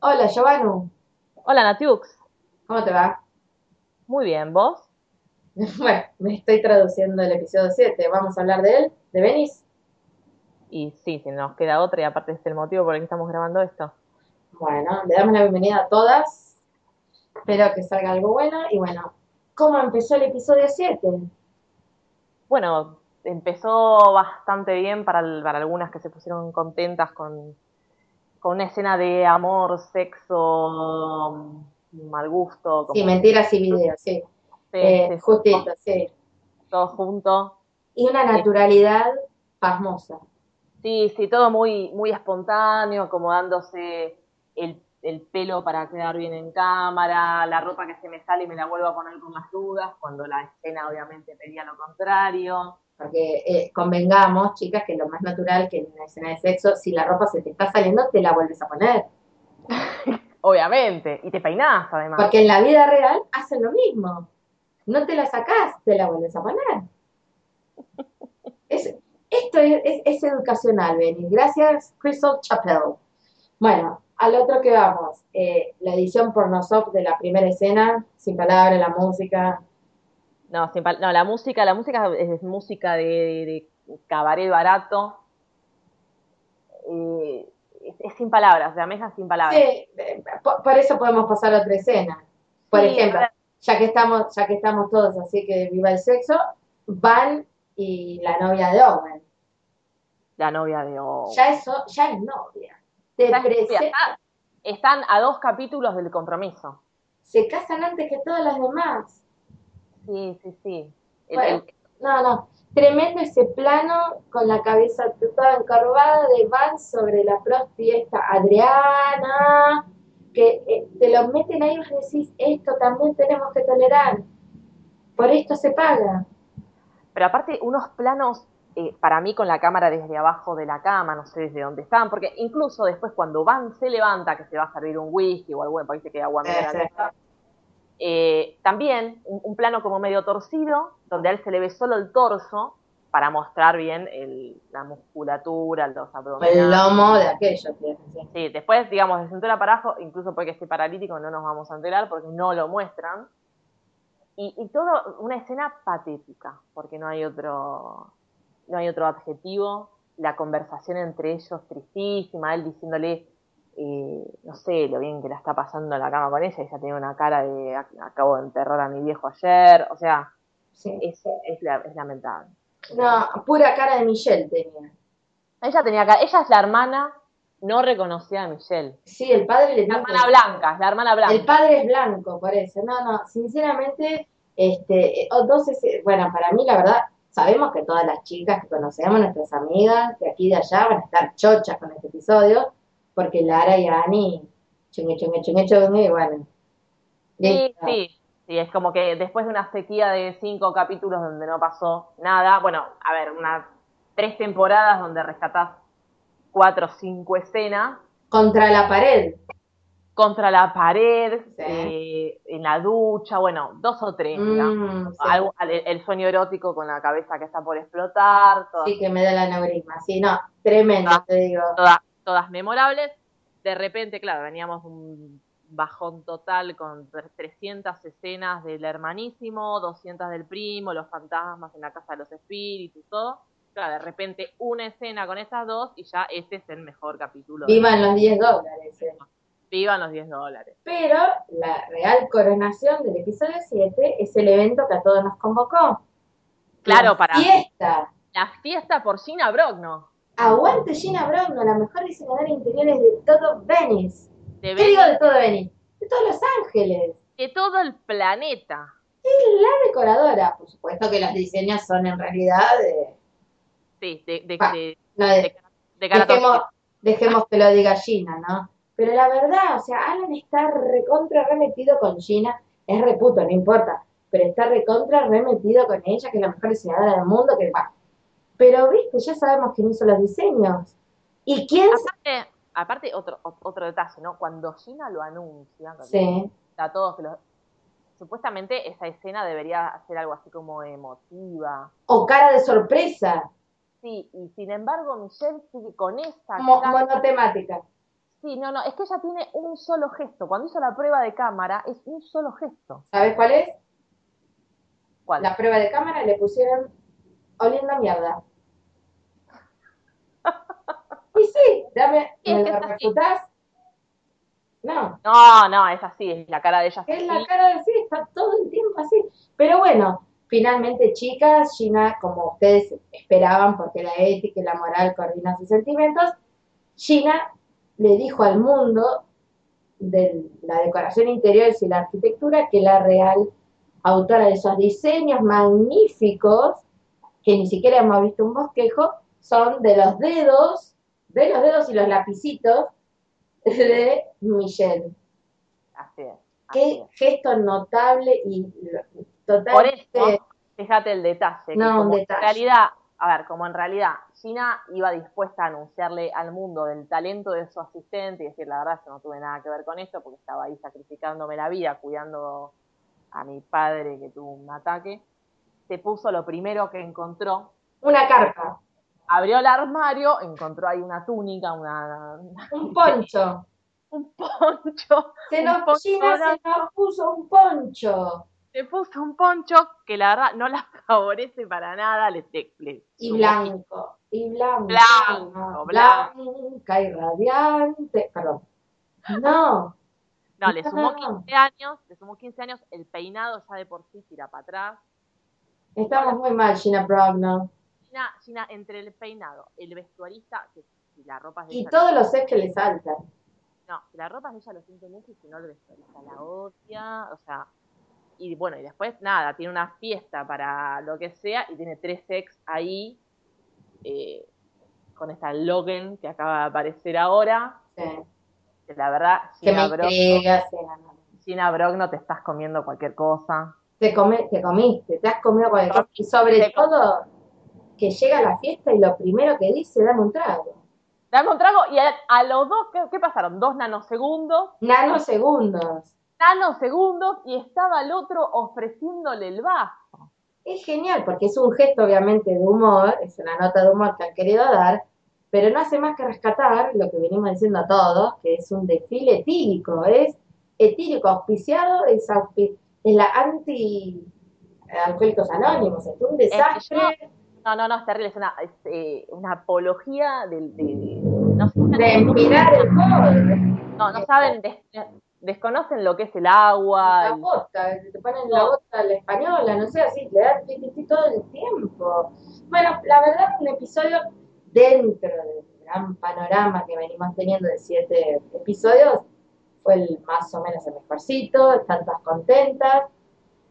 Hola, Giovanni. Hola, Natiux. ¿Cómo te va? Muy bien, ¿vos? Bueno, me estoy traduciendo el episodio 7. ¿Vamos a hablar de él? ¿De Venice? Y sí, si nos queda otra y aparte es el motivo por el que estamos grabando esto. Bueno, le damos la bienvenida a todas. Espero que salga algo bueno. Y bueno, ¿cómo empezó el episodio 7? Bueno, empezó bastante bien para, para algunas que se pusieron contentas con, con una escena de amor, sexo, mal gusto, como Sí, mentiras y videos, sí. sí, Eh, sí, justito, sí. todo junto. Y una naturalidad pasmosa. Sí, sí, todo muy, muy espontáneo, acomodándose el, el pelo para quedar bien en cámara, la ropa que se me sale y me la vuelvo a poner con más dudas, cuando la escena obviamente pedía lo contrario. Porque eh, convengamos, chicas, que lo más natural que en una escena de sexo, si la ropa se te está saliendo, te la vuelves a poner. Obviamente, y te peinás además. Porque en la vida real hacen lo mismo. No te la sacás, te la vuelves a poner. Es, esto es, es- es educacional, Benny. Gracias, Crystal Chappell. Bueno, al otro que vamos. Eh, la edición pornosoft de la primera escena, sin palabras, la música. No, sin pal- no, la música, la música es música de, de cabaret barato. Eh, es, es sin palabras, o sea, me deja sin palabras. Sí, eh, por, por eso podemos pasar a otra escena. Por Sí, ejemplo, ya que estamos, ya que estamos todos así que viva el sexo, Van y la novia de Owen. La novia de O. Ya eso, ya es novia. Te está- Están a dos capítulos del compromiso. se casan antes que todas las demás. Sí, sí, sí. Bueno, no, no. Tremendo ese plano con la cabeza toda encorvada de Van sobre la prosti esta Adriana, que eh, te lo meten ahí y vos decís, esto también tenemos que tolerar. Por esto se paga. Pero aparte, unos planos, eh, para mí, con la cámara desde abajo de la cama, no sé desde dónde están, porque incluso después cuando Van se levanta, que se va a servir un whisky o algo, parece que agua mineral, eh, también un, un plano como medio torcido, donde a él se le ve solo el torso, para mostrar bien el- la musculatura, los El abdominales. lomo de aquello, que sí. Sí, después, digamos, de cintura para abajo, incluso porque esté paralítico, no nos vamos a enterar porque no lo muestran. Y, y todo una escena patética, porque no hay otro, no hay otro adjetivo. La conversación entre ellos tristísima, él diciéndole, eh, no sé, lo bien que la está pasando en la cama con ella, ella tiene una cara de "Ac- acabo de enterrar a mi viejo ayer, o sea, Sí. es, es, la- es lamentable. No, pura cara de Michelle tenía. Ella tenía cara, ella es la hermana no reconocida de Michelle. Sí, el padre le La hermana blanca, es la hermana blanca. El padre es blanco, por eso. No, no, sinceramente, este, eh, o dos es- bueno, para mí la verdad, sabemos que todas las chicas que conocemos, nuestras amigas de aquí y de allá, van a estar chochas con este episodio, porque Lara y Ani, chungue, chungue, chungue, chungue, y bueno. Sí, sí, sí, es como que después de una sequía de cinco capítulos donde no pasó nada, bueno, a ver, unas tres temporadas donde rescatás cuatro o cinco escenas Contra la pared. contra la pared, Sí. eh, en la ducha, bueno, dos o tres. Mm, sí. Algo- el, el sueño erótico con la cabeza que está por explotar, Sí, que me da el aneurisma. Sí, no, tremendo, Ah. te digo. todas, todas memorables. De repente, claro, veníamos un bajón total con tre- 300 escenas del hermanísimo, 200 del primo, los fantasmas en la casa de los espíritus, todo. Claro, de repente una escena con estas dos y ya este es el mejor capítulo. Vivan los 10 dólares. eh. Vivan los 10 dólares. Pero la real coronación del episodio 7 es el evento que a todos nos convocó. Claro, La para- Fiesta. La fiesta por Gina Brogno. Aguante Gina Brogno, la mejor diseñadora de interiores de todo Venice. De ¿Qué digo de todo Venice? De todos Los Ángeles. de todo el planeta. Es la decoradora. Por supuesto que los diseños son en realidad de... Sí, de, de, Pa, de, no de- de, dejemos, Dejemos que lo diga Gina, ¿no? Pero la verdad, o sea, Alan está recontra remetido con Gina, es reputo, no importa, pero está recontra remetido con ella, que es la mejor diseñadora del mundo, que va. Pero, viste, ya sabemos quién hizo los diseños. ¿Y quién? Aparte, aparte otro, otro detalle, ¿no? Cuando Gina lo anuncia, Sí. a todos que lo- supuestamente esa escena debería ser algo así como emotiva. O cara de sorpresa, Sí, y sin embargo Michelle sigue con esa mo- cara- monotemática. Sí, no, no, es que ella tiene un solo gesto. Cuando hizo la prueba de cámara, es un solo gesto. ¿Sabes cuál es? ¿Cuál? La prueba de cámara le pusieron oliendo mierda. Y sí, dame, Es ¿me refutás? No, No, no, es así, es la cara de ella. es la cara de sí, está todo el tiempo así. Pero bueno, finalmente, chicas, Gina, como ustedes esperaban, porque la ética y la moral coordinan sus sentimientos, Gina le dijo al mundo de la decoración interior y la arquitectura que la real autora de esos diseños magníficos, que ni siquiera hemos visto un bosquejo, son de los dedos, de los dedos y los lapicitos de Michelle. Así es. así Qué es. gesto notable y lo- Por totalmente eso, fíjate el detalle. No, un como detalle. En realidad, a ver, como en realidad Gina iba dispuesta a anunciarle al mundo del talento de su asistente y decir, la verdad, yo no tuve nada que ver con esto porque estaba ahí sacrificándome la vida, cuidando a mi padre que tuvo un ataque, se puso lo primero que encontró, una carpa, abrió el armario, encontró ahí una túnica, una, un poncho. un poncho, Se Un nos, poncho Gina se nos puso un poncho. se puso un poncho que la verdad no la favorece para nada, le, le- Y blanco, y blanco. Blanco, Blanca y radiante. Perdón. No, No, le sumó No. 15 años, le sumó 15 años, el peinado ya de por sí tira para atrás. estamos muy mal, Gina Brogno. Gina, Gina, entre el peinado, el vestuarista, que si la ropa es de Y ella, todos los ex que le saltan. no, la ropa es de ella lo siente mucho y si no el vestuarista la odia, o sea, y bueno, y después nada, tiene una fiesta para lo que sea y tiene tres ex ahí, eh, con esta Logan que acaba de aparecer ahora, Sí. que la verdad, Gina Brogno, intriga, no, no. Gina Brogno te estás comiendo cualquier cosa. Te, come- te comiste, te has comido cualquier cosa. Y sobre todo, que llega a la fiesta y lo primero que dice, dame un trago. Dame un trago y a, a los dos, ¿qué, qué pasaron? Dos nanosegundos, Nanosegundos. nanosegundos y estaba el otro ofreciéndole el vaso. Es genial porque es un gesto obviamente de humor, es una nota de humor que han querido dar, pero no hace más que rescatar lo que venimos diciendo a todos, que es un desfile etílico, es etílico, auspiciado, es, auspi- es la anti alcohólicos anónimos, es un desastre No, no, no, es terrible, es una, es, eh, una apología del... De, de- no, sé, de empinar el cobre. no, no saben, des- desconocen lo que es el agua. La bota, te ponen la bota a la española, no sé, así, le dan todo el tiempo. Bueno, la verdad, un episodio dentro del gran panorama que venimos teniendo de siete episodios, fue el más o menos el mejorcito, están todas contentas.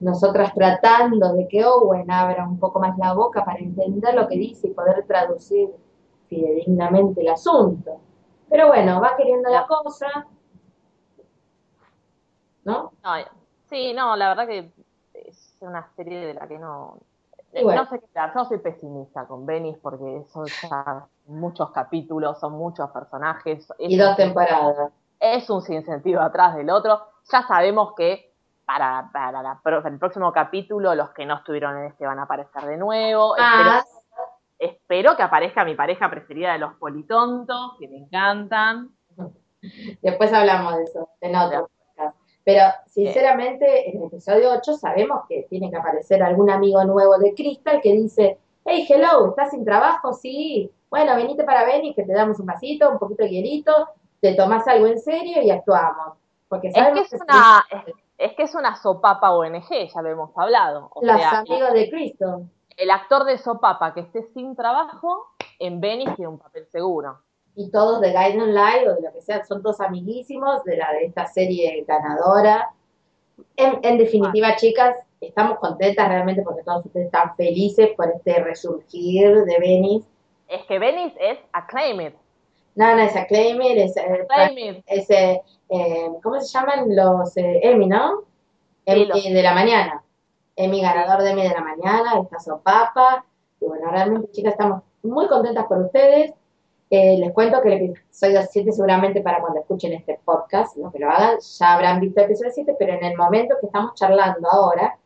Nosotras tratando de que Owen abra un poco más la boca para entender lo que dice y poder traducir fidedignamente el asunto. Pero bueno, va queriendo la cosa, ¿no? no, sí, no, la verdad que es una serie de la que no... Bueno. No sé qué yo soy pesimista con Venice porque son ya muchos capítulos, son muchos personajes. es Y dos temporadas. es un sinsentido atrás del otro. Ya sabemos que para, para la pro- el próximo capítulo los que no estuvieron en este van a aparecer de nuevo. Más, Espero, espero que aparezca mi pareja preferida de los politontos, que me encantan. después hablamos de eso, en otro podcast. Pero sinceramente, en el episodio 8 sabemos que tiene que aparecer algún amigo nuevo de Crystal que dice, hey, hello, ¿estás sin trabajo? Sí. Bueno, venite para Venice, que te damos un vasito, un poquito de hielito, te tomás algo en serio y actuamos. Porque Es que sabemos una, es, es que es una sopapa ONG, ya lo hemos hablado. O los sea, amigos de Crystal. el actor de sopapa que esté sin trabajo, en Venice tiene un papel seguro. y todos de Guidance Live o de lo que sea, son todos amiguísimos de la de esta serie ganadora. En, en definitiva, chicas, estamos contentas realmente porque todos ustedes están felices por este resurgir de Venice. Es que Venice es acclaimed. No, no, es Acclaim It, es, eh, es, eh, eh, ¿cómo se llaman los eh, Emmy, no? Emmy de la mañana. Emmy ganador de Emmy de la mañana, está Sopapa. Y bueno, realmente, chicas, estamos muy contentas por ustedes. Eh, les cuento que el episodio 7 seguramente para cuando escuchen este podcast, lo que lo hagan, ya habrán visto el episodio 7, pero en el momento que estamos charlando ahora,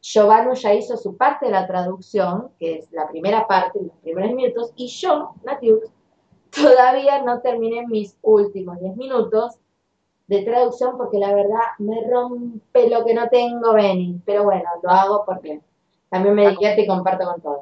Giovanni ya hizo su parte de la traducción, que es la primera parte, los primeros minutos, y yo, Natiux, todavía no terminé mis últimos 10 minutos de traducción porque la verdad me rompe lo que no tengo, Benny. Pero bueno, lo hago porque también me divierte y comparto con todos.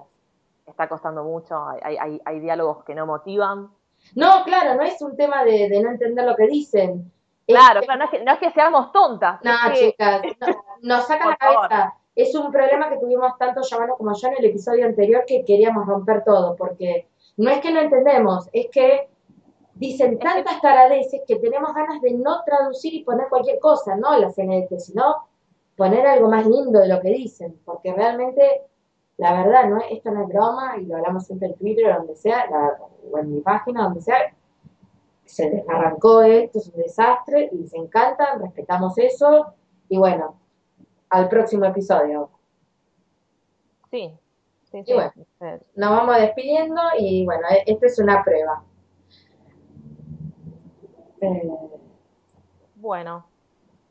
Está costando mucho, hay, hay- hay, diálogos que no motivan. No, claro, no es un tema de, de no entender lo que dicen. Es Claro, que- claro, no es que, no es que seamos tontas. No, es que- chicas, no, nos saca la cabeza. Es un problema que tuvimos tanto Giovanni como yo en el episodio anterior que queríamos romper todo, porque no es que no entendemos, es que dicen tantas taradeces que tenemos ganas de no traducir y poner cualquier cosa, no la CNT, sino poner algo más lindo de lo que dicen, porque realmente, la verdad, no esto no es broma, y lo hablamos siempre en Twitter o donde sea, la- o en mi página, donde sea, se desarrancó esto, es un desastre, y se encantan, respetamos eso, y bueno, al próximo episodio. Sí, sí, Y bueno. Nos vamos despidiendo y bueno, e- esta es una prueba. Eh, Bueno,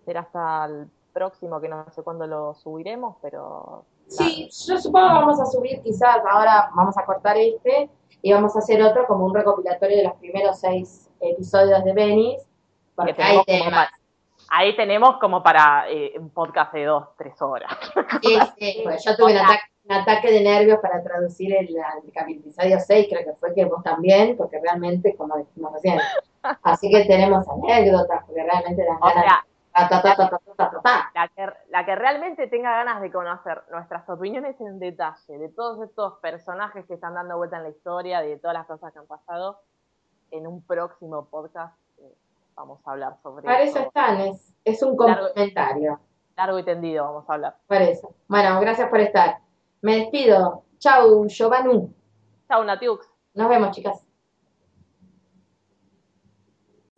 será hasta el próximo, que no sé cuándo lo subiremos, pero... sí, yo supongo que vamos a subir quizás, ahora vamos a cortar este y vamos a hacer otro como un recopilatorio de los primeros seis episodios de Venice, porque que hay temas. ahí tenemos como para eh, un podcast de dos, tres horas. Sí, sí, pues yo tuve un ataque, un ataque de nervios para traducir el, el 6, creo que fue que vos también, porque realmente, como decimos recién, así que tenemos anécdotas, porque realmente dan ganas. La, que, la que realmente tenga ganas de conocer nuestras opiniones en detalle de todos estos personajes que están dando vuelta en la historia, de todas las cosas que han pasado, en un próximo podcast eh, vamos a hablar sobre Para eso están, es, un complementario. Largo, largo y tendido vamos a hablar. Para eso. Bueno, gracias por estar. Me despido. Chau, Giovanni. Chao, Natiux. Nos vemos, chicas.